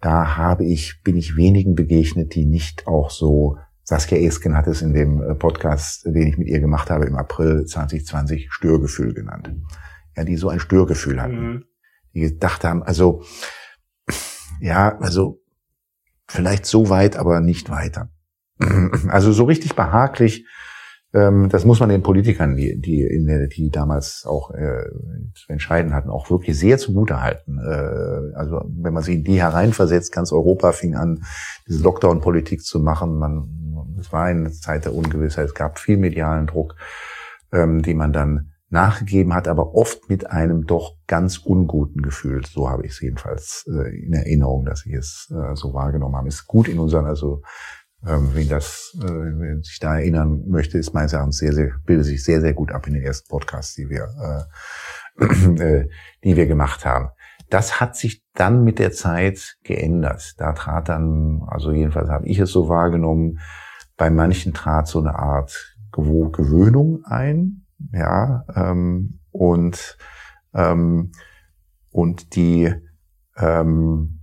Da habe ich, bin ich wenigen begegnet, die nicht auch so Saskia Esken hat es in dem äh, Podcast, den ich mit ihr gemacht habe im April 2020, Störgefühl genannt. Ja, die so ein Störgefühl hatten. Mhm. Die gedacht haben, also, ja, also, vielleicht so weit, aber nicht weiter. [CLEARS THROAT] Also so richtig behaglich das muss man den Politikern, die, die, die damals auch äh, zu entscheiden hatten, auch wirklich sehr zugute halten. Äh, also wenn man sich in die hereinversetzt, ganz Europa fing an, diese Lockdown-Politik zu machen. Man, es war eine Zeit der Ungewissheit, es gab viel medialen Druck, ähm, die man dann nachgegeben hat, aber oft mit einem doch ganz unguten Gefühl. So habe ich es jedenfalls äh, in Erinnerung, dass ich es äh, so wahrgenommen habe. Es ist gut in unseren, also ähm, wen das, äh, wen sich da erinnern möchte, ist meines Erachtens sehr, sehr, bildet sich sehr, sehr gut ab in den ersten Podcasts, die wir, äh, [CLEARS THROAT] äh, die wir gemacht haben. Das hat sich dann mit der Zeit geändert. Da trat dann, also jedenfalls habe ich es so wahrgenommen, bei manchen trat so eine Art Gewöhnung ein, ja, ähm, und ähm, und die ähm,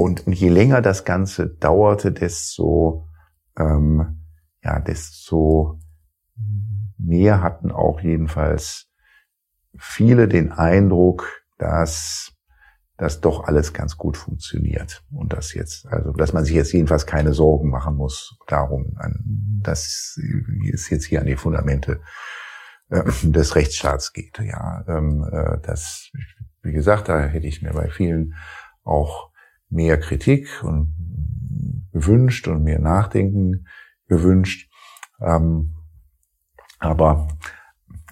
und je länger das Ganze dauerte, desto, ähm, ja, desto mehr hatten auch jedenfalls viele den Eindruck, dass das doch alles ganz gut funktioniert und das jetzt, also dass man sich jetzt jedenfalls keine Sorgen machen muss darum, dass es jetzt hier an die Fundamente äh, des Rechtsstaats geht. Ja, ähm, äh, das, wie gesagt, da hätte ich mir bei vielen auch mehr Kritik und gewünscht und mehr Nachdenken gewünscht. Ähm, aber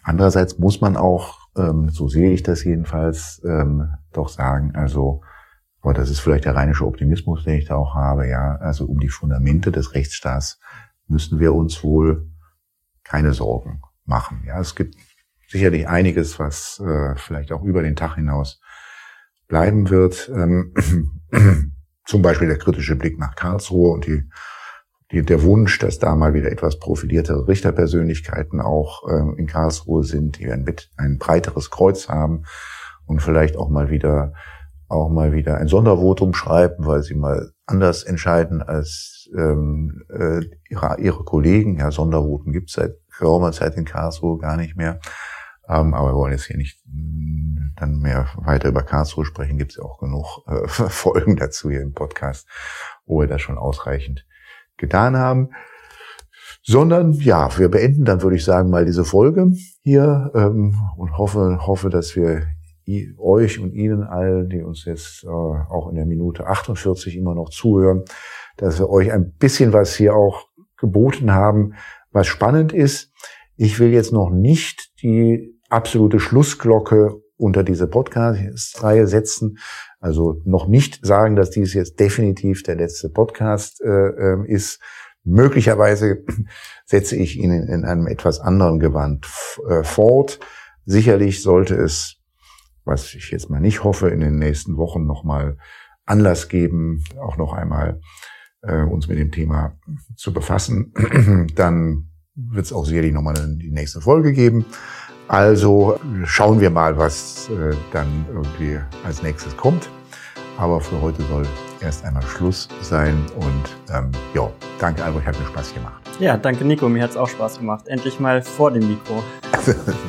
andererseits muss man auch, ähm, so sehe ich das jedenfalls, ähm, doch sagen, also, aber das ist vielleicht der rheinische Optimismus, den ich da auch habe, ja, also um die Fundamente des Rechtsstaats müssen wir uns wohl keine Sorgen machen. Ja, es gibt sicherlich einiges, was äh, vielleicht auch über den Tag hinaus bleiben wird. Ähm, [CLEARS THROAT] zum Beispiel der kritische Blick nach Karlsruhe und die, die, der Wunsch, dass da mal wieder etwas profiliertere Richterpersönlichkeiten auch äh, in Karlsruhe sind, die ein, ein breiteres Kreuz haben und vielleicht auch mal wieder auch mal wieder ein Sondervotum schreiben, weil sie mal anders entscheiden als ähm, äh, ihre, ihre Kollegen. Ja, Sondervoten gibt es seit geraumer Zeit in Karlsruhe gar nicht mehr. Ähm, aber wir wollen jetzt hier nicht dann mehr weiter über Karlsruhe sprechen. Gibt es ja auch genug äh, [LAUGHS] Folgen dazu hier im Podcast, wo wir das schon ausreichend getan haben. Sondern ja, wir beenden dann, würde ich sagen, mal diese Folge hier ähm, und hoffe, hoffe, dass wir euch und Ihnen allen, die uns jetzt äh, auch in der Minute 48 immer noch zuhören, dass wir euch ein bisschen was hier auch geboten haben, was spannend ist. Ich will jetzt noch nicht die absolute Schlussglocke unter diese Podcast-Reihe setzen. Also noch nicht sagen, dass dies jetzt definitiv der letzte Podcast äh, ähm, ist. Möglicherweise [LAUGHS] setze ich ihn in, in einem etwas anderen Gewand äh, fort. Sicherlich sollte es, was ich jetzt mal nicht hoffe, in den nächsten Wochen nochmal Anlass geben, auch noch einmal äh, uns mit dem Thema zu befassen. [CLEARS THROAT] Dann wird es auch sicherlich nochmal die nächste Folge geben. Also schauen wir mal, was äh, dann irgendwie als nächstes kommt. Aber für heute soll erst einmal Schluss sein. Und ähm, ja, danke Albrecht, hat mir Spaß gemacht. Ja, danke Nico, mir hat es auch Spaß gemacht. Endlich mal vor dem Mikro. [LAUGHS]